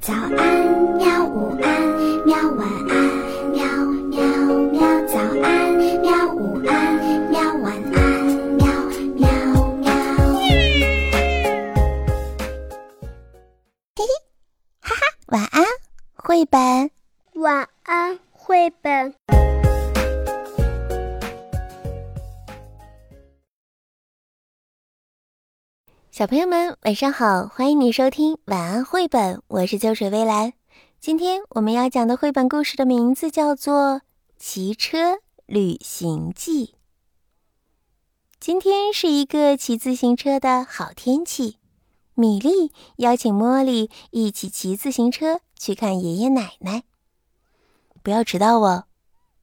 早安，喵！午安，喵！晚安，喵喵喵！早安，喵！午安，喵！晚安，喵喵喵！嘿嘿，哈哈，晚安，绘本。晚安，绘本。小朋友们，晚上好！欢迎你收听晚安绘本，我是秋水微澜。今天我们要讲的绘本故事的名字叫做《骑车旅行记》。今天是一个骑自行车的好天气，米莉邀请茉莉一起骑自行车去看爷爷奶奶。不要迟到哦，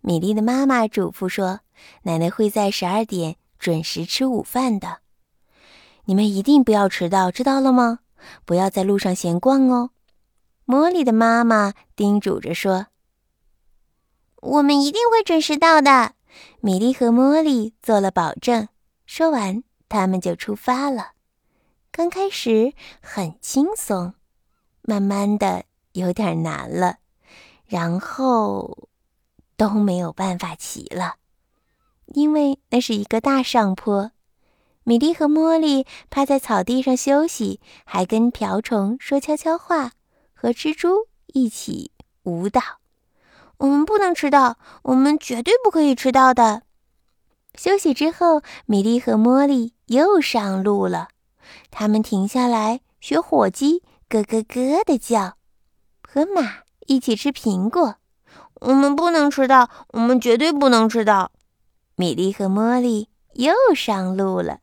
米莉的妈妈嘱咐说：“奶奶会在十二点准时吃午饭的。”你们一定不要迟到，知道了吗？不要在路上闲逛哦。茉莉的妈妈叮嘱着说：“我们一定会准时到的。”米莉和茉莉做了保证。说完，他们就出发了。刚开始很轻松，慢慢的有点难了，然后都没有办法骑了，因为那是一个大上坡。米莉和茉莉趴在草地上休息，还跟瓢虫说悄悄话，和蜘蛛一起舞蹈。我们不能迟到，我们绝对不可以迟到的。休息之后，米莉和茉莉又上路了。他们停下来学火鸡咯咯咯的叫，和马一起吃苹果。我们不能迟到，我们绝对不能迟到。米莉和茉莉又上路了。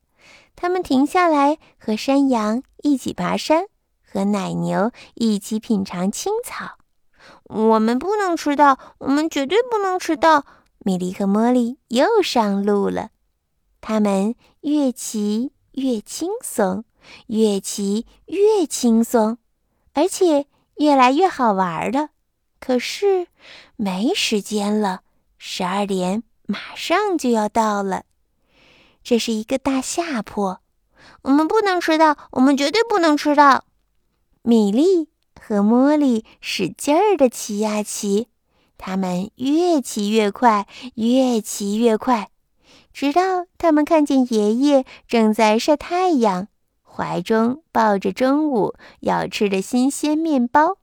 他们停下来和山羊一起爬山，和奶牛一起品尝青草。我们不能迟到，我们绝对不能迟到。米莉和茉莉又上路了。他们越骑越轻松，越骑越轻松，而且越来越好玩了。可是没时间了，十二点马上就要到了。这是一个大下坡，我们不能迟到，我们绝对不能迟到。米莉和茉莉使劲儿地骑呀骑，他们越骑越快，越骑越快，直到他们看见爷爷正在晒太阳，怀中抱着中午要吃的新鲜面包。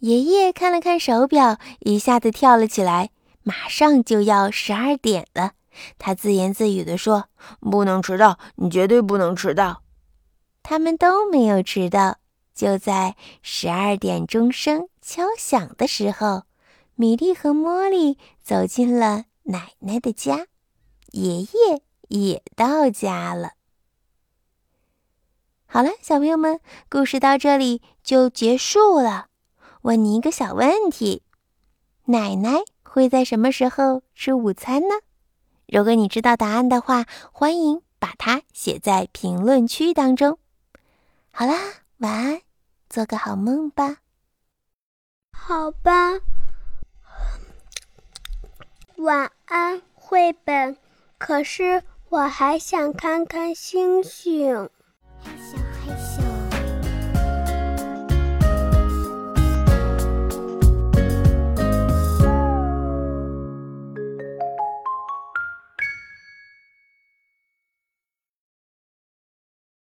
爷爷看了看手表，一下子跳了起来，马上就要十二点了。他自言自语地说：“不能迟到，你绝对不能迟到。”他们都没有迟到。就在十二点钟声敲响的时候，米莉和茉莉走进了奶奶的家，爷爷也到家了。好了，小朋友们，故事到这里就结束了。问你一个小问题：奶奶会在什么时候吃午餐呢？如果你知道答案的话，欢迎把它写在评论区当中。好啦，晚安，做个好梦吧。好吧，晚安，绘本。可是我还想看看星星。害羞害羞。